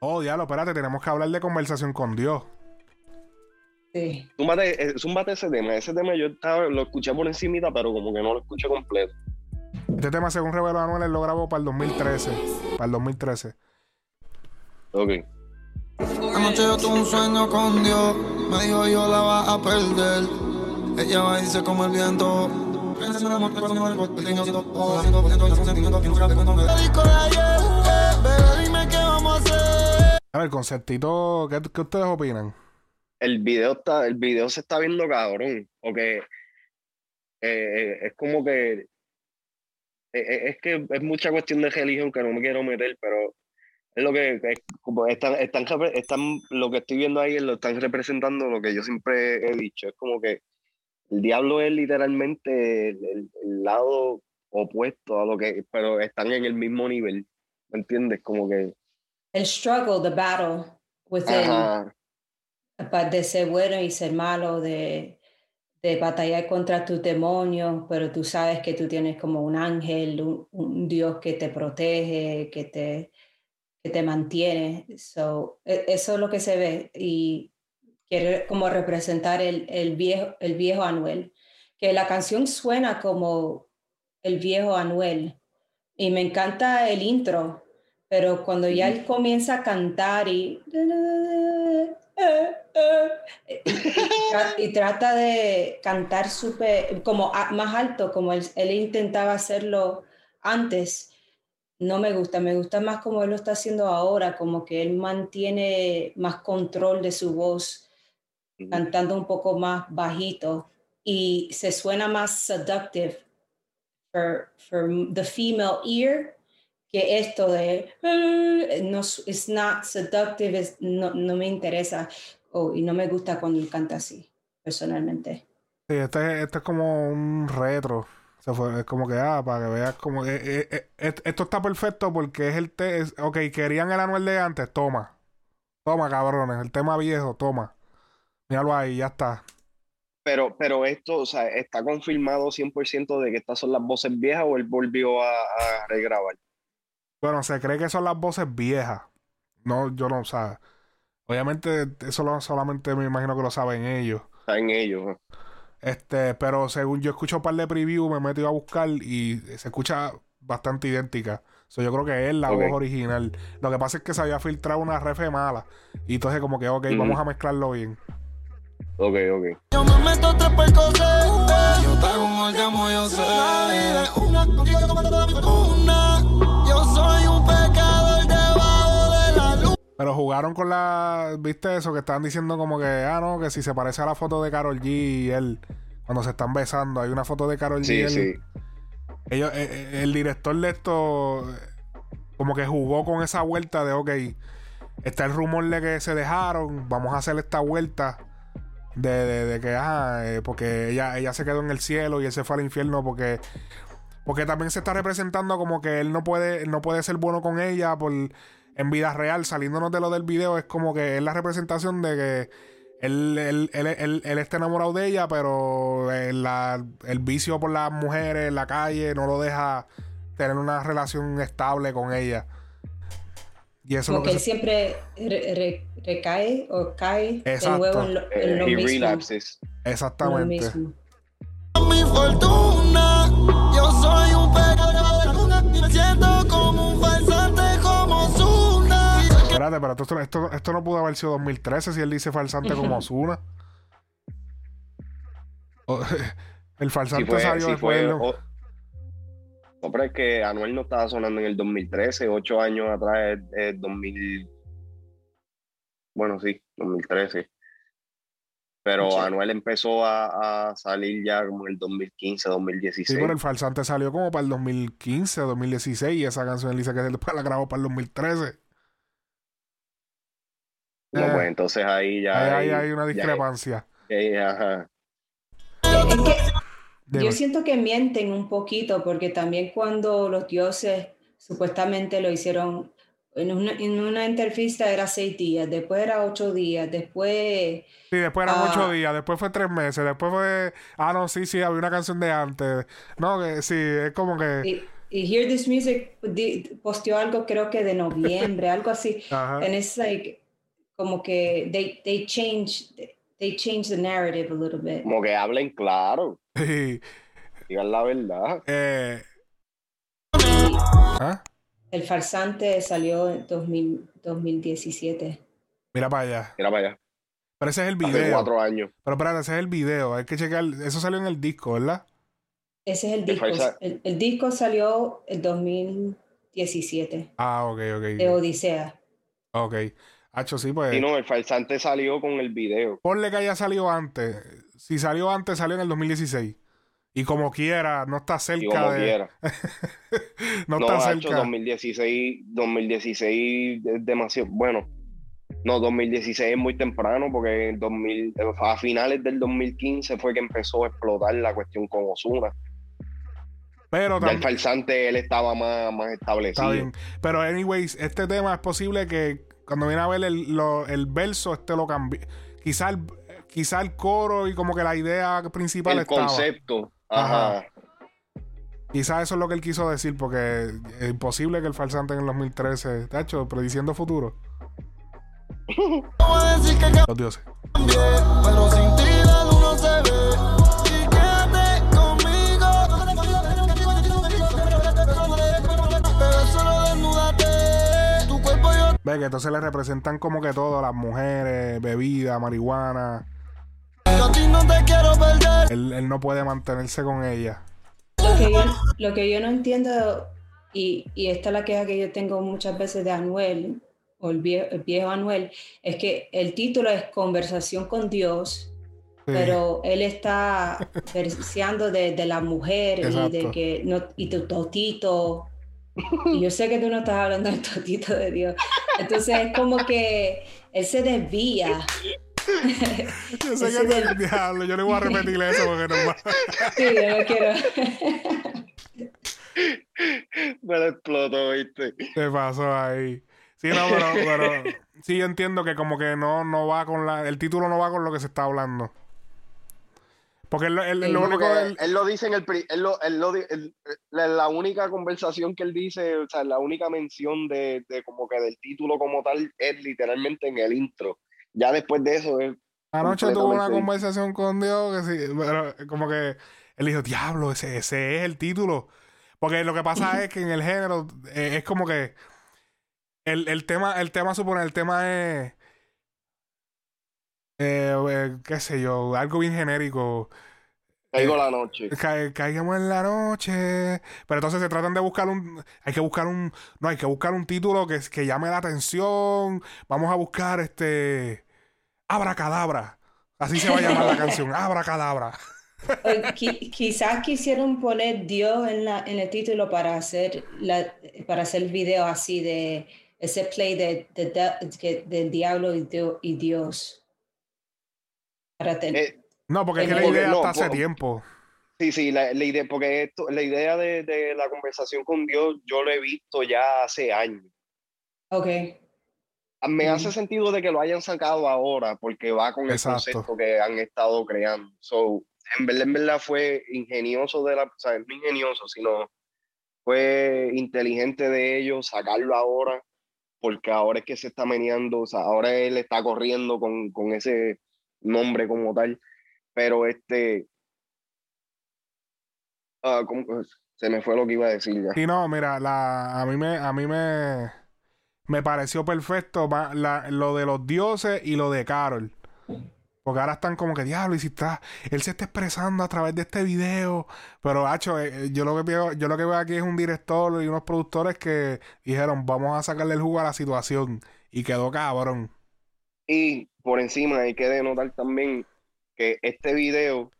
Oh, diablo, espérate, tenemos que hablar de conversación con Dios. Sí. Zúmbate, eh, zúmbate ese tema. Ese tema yo estaba, lo escuché por encimita, pero como que no lo escuché completo. Este tema, según reveló Anuel, él lo grabó para el 2013. Para el 2013. Ok. Anoche yo tuve un sueño con Dios. Me dijo yo la va a perder. Ella va y dice como el viento. Piensa en el amor, pero no el gol. El niño siendo todo, haciendo por dentro de sus sentimientos. Que dime qué vamos a hacer. A ver, el conceptito, ¿qué, qué ustedes opinan? El video está, el video se está viendo cabrón. Porque eh, es como que eh, eh, es que es mucha cuestión de religión que no me quiero meter, pero es lo que es como están, están, están, lo que estoy viendo ahí lo están representando lo que yo siempre he dicho. Es como que el diablo es literalmente el, el- el lado opuesto a lo que, pero están en el mismo nivel. ¿Me entiendes? Como que. El struggle, the battle within, Ajá. de ser bueno y ser malo, de, de batallar contra tus demonios, pero tú sabes que tú tienes como un ángel, un, un Dios que te protege, que te, que te mantiene. So, e- eso es lo que se ve y quiere como representar el, el, viejo, el viejo Anuel, que la canción suena como el viejo Anuel y me encanta el intro, pero cuando ya él comienza a cantar y, y, tra- y trata de cantar súper, como más alto, como él, él intentaba hacerlo antes, no me gusta, me gusta más como él lo está haciendo ahora, como que él mantiene más control de su voz, cantando un poco más bajito y se suena más seductive for, for the female ear que esto de "Eh", no it's not seductive it's- no, no me interesa o- y no me gusta cuando él canta así personalmente Sí, este, este es como un retro. Se fue, es como que, ah, para que veas como que eh, eh, eh, esto está perfecto porque es el te es- ok, querían el Anuel de antes, toma. Toma, cabrones, el tema viejo, toma. Míralo ahí, ya está. Pero, pero esto, o sea, está confirmado 100% de que estas son las voces viejas o él volvió a, a regrabar. Bueno, se cree que son las voces viejas. No, yo no, o sea, obviamente eso lo- solamente me imagino que lo saben ellos. Está en ellos. ¿no? Este, pero según yo escucho un par de preview, me he metido a buscar y se escucha bastante idéntica. So, yo creo que es la voz original. Lo que pasa es que se había filtrado una refe mala. Y entonces como que, ok, vamos a mezclarlo bien. Ok, ok. Yo me meto tres por coser. Yo te hago un orgasmo, yo sé. Una, contigo yo comparto toda mi fortuna. Yo soy un pecador debajo de la luz. Pero jugaron con la... ¿Viste eso? Que estaban diciendo como que, ah, no, que si se parece a la foto de Carol G y él, cuando se están besando, hay una foto de Carol G y Sí, él. sí. Ellos, eh, eh, el director de esto como que jugó con esa vuelta de, ok, está el rumor de que se dejaron, vamos a hacer esta vuelta de, de- de que, ah, eh, porque ella, ella se quedó en el cielo y él se fue al infierno porque... Porque también se está representando como que él no puede, no puede ser bueno con ella por en vida real, saliéndonos de lo del video, es como que es la representación de que él, él, él, él- está enamorado de ella, pero eh, la- el vicio por las mujeres en la calle no lo deja tener una relación estable con ella. Y eso como que él se- siempre re- re- recae o cae Exacto. de nuevo en lo, en Eh, lo he mismo, relapses. Exactamente. mismo. Mi fortuna. Yo soy un me siento como un falsante, como Zuna. Espérate, pero esto, esto, esto no pudo haber sido 2013 si él dice falsante como Osuna. O- el falsante fue, salió sí después. fue, ¿no? o- no, pero es que Anuel no estaba sonando en el 2013, ocho años atrás es, es 2000. Bueno, sí, 2013. Pero Sí. Anuel empezó a, a salir ya como en el 2015, 2016. Sí, pero el falsante salió como para el 2015 o 2016 y esa canción él dice que después la grabó para el 2013. No, Eh, pues entonces ahí ya. Ahí hay, hay- una ya- discrepancia. eh, ajá. Yo siento que mienten un poquito porque también cuando los dioses supuestamente lo hicieron en una, en una entrevista era seis días, después era ocho días, después Sí, después eran Ah. ocho días, después fue tres meses, después fue. Ah, no, sí, sí, había una canción de antes. No, que sí, es como que. y, y Hear This Music di- posteó algo creo que de noviembre, algo así. Ajá. And it's like, como que they, they change, they change the narrative a little bit. Como que hablen claro, Sí. digan la verdad. Eh, ¿ah? El farsante salió en 2000 2017. Mira para allá. Mira para allá. Pero ese es el Hace video. cuatro años. Pero espérate, ese es el video. Hay que checar. Eso salió en el disco, ¿verdad? Ese es el disco. El, el disco salió en 2017 Ah, ok, de ok. Odisea. Ok. Hacho, sí, pues. Y no, el farsante salió con el video. Ponle que haya salido antes. Si salió antes, salió en el 2016. Y como quiera, no está Y cerca como de. quiera. no, No, está ha hecho cerca. 2016, 2016 es demasiado. Bueno, no, 2016 es muy temprano porque en 2000, a finales del 2015 fue que empezó a explotar la cuestión con Osuna. Pero Ya el también. farsante él estaba más, más establecido. Está bien. Pero, anyways, este tema es posible que cuando viene a ver el, lo- el verso, este lo cambie. Quizá el, quizá el coro y como que la idea principal El estaba. concepto. Ajá. Ajá. Quizá eso es lo que él quiso decir, porque es imposible que el falsante en el 2013, está hecho, prediciendo futuro. Los dioses. pero sin Ve que entonces le representan como que todo, las mujeres, bebida, marihuana. yo a ti no te quiero perder. Él, él no puede mantenerse con ella. Lo que yo, lo que yo no entiendo, y, y esta es la queja que yo tengo muchas veces de Anuel, o el viejo, el viejo Anuel, es que el título es Conversación con Dios, Sí. pero él está verseando de, de la mujer y de que no, y tu totito. Y yo sé que tú no estás hablando del totito de Dios. Entonces es como que él se desvía. Yo sé que es del- del diablo, yo le voy a repetir eso porque no va- Sí, yo no quiero. Me lo explotó, ¿viste? ¿Qué pasó ahí? Sí, no, pero, pero sí yo entiendo que como que no, no va con la, el título no va con lo que se está hablando. Porque él, él- lo único él- él lo dice en el, lo, él lo la, la única conversación que él dice, o sea, la única mención de, de como que del título como tal es literalmente en el intro. Ya después de eso es Anoche tuvo una conversación con Dios que sí, pero como que él dijo, diablo, ese, ese es el título. Porque lo que pasa es que en el género eh, es como que el, el tema, el tema supone, el tema es eh, eh, qué sé yo, algo bien genérico. Caigo Eh, la noche. Ca- caigamos en la noche. Pero entonces se tratan de buscar un. Hay que buscar un. No, hay que buscar un título que, que llame la atención. Vamos a buscar este. Abracadabra. Así se va a llamar la canción. Abracadabra. O qui- quizás quisieron poner Dios en, la, en el título para hacer, la, para hacer el video así de ese play de, de- del diablo y Dios. Eh, No, porque es que la idea no, está hace por- tiempo. sí, sí, la, la idea, porque esto, la idea de, de la conversación con Dios, yo lo he visto ya hace años. Ok, Me Mm. hace sentido de que lo hayan sacado ahora, porque va con el Exacto. concepto que han estado creando. So, en verdad, en verdad fue ingenioso de la, o sea, no ingenioso, sino fue inteligente de ellos sacarlo ahora, porque ahora es que se está meneando, o sea, ahora él está corriendo con, con ese nombre como tal, pero este, ah, ¿cómo? se me fue lo que iba a decir ya. Sí, no, mira, la, a mí me, a mí me, me pareció perfecto la- lo de los dioses y lo de Carol. Porque ahora están como que diablo, y si está, él se está expresando a través de este video. Pero, hacho, eh, eh, yo lo que veo, yo lo que veo aquí es un director y unos productores que dijeron, vamos a sacarle el jugo a la situación. Y quedó cabrón. Y por encima hay que denotar también que este video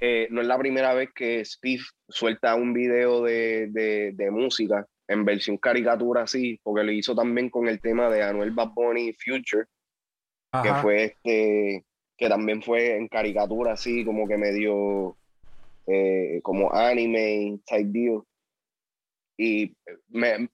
eh, no es la primera vez que Steve suelta un video de, de- de música en versión caricatura así, porque lo hizo también con el tema de Anuel Bad Bunny Future, que fue este, que también fue en caricatura así, como que medio eh, como anime type deal. Y me,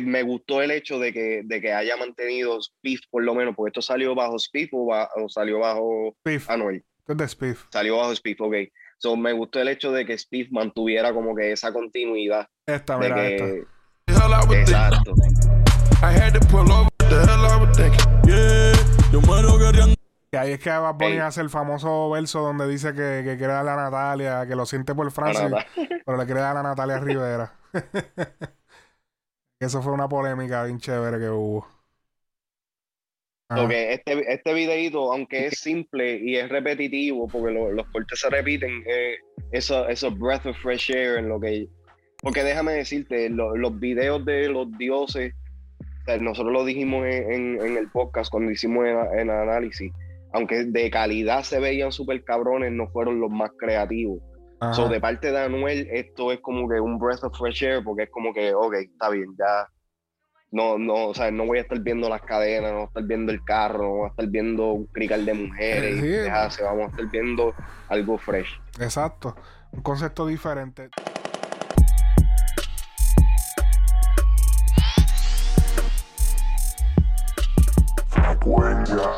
me gustó el hecho de que, de que haya mantenido Spiff por lo menos, porque esto salió bajo Spiff o, ba- o salió bajo Spiff. Anuel. ¿Qué es de Spiff? Salió bajo Spiff, ok. So, me gustó el hecho de que Steve mantuviera como que esa continuidad. Esta, De mira, que, esta. Exacto. Que ahí es que Bad Bunny Ey. hace el famoso verso donde dice que, que quiere darle a Natalia, que lo siente por Francis, pero le quiere dar a Natalia Rivera. Eso fue una polémica bien chévere que hubo. Este, este videito, aunque es simple y es repetitivo, porque lo- los cortes se repiten, eh, eso, breath of fresh air lo que... Porque déjame decirte, lo- los videos de los dioses, nosotros lo dijimos en, en- en el podcast cuando hicimos el, el análisis, aunque de calidad se veían súper cabrones, no fueron los más creativos. Ajá. So, de parte de Anuel, esto es como que un breath of fresh air, porque es como que, ok, está bien, ya. No, no, o sea, no voy a estar viendo las cadenas, no voy a estar viendo el carro, no voy a estar viendo un crical de mujeres, Sí. y dejarse, vamos a estar viendo algo fresh. Exacto. Un concepto diferente. Frecuencia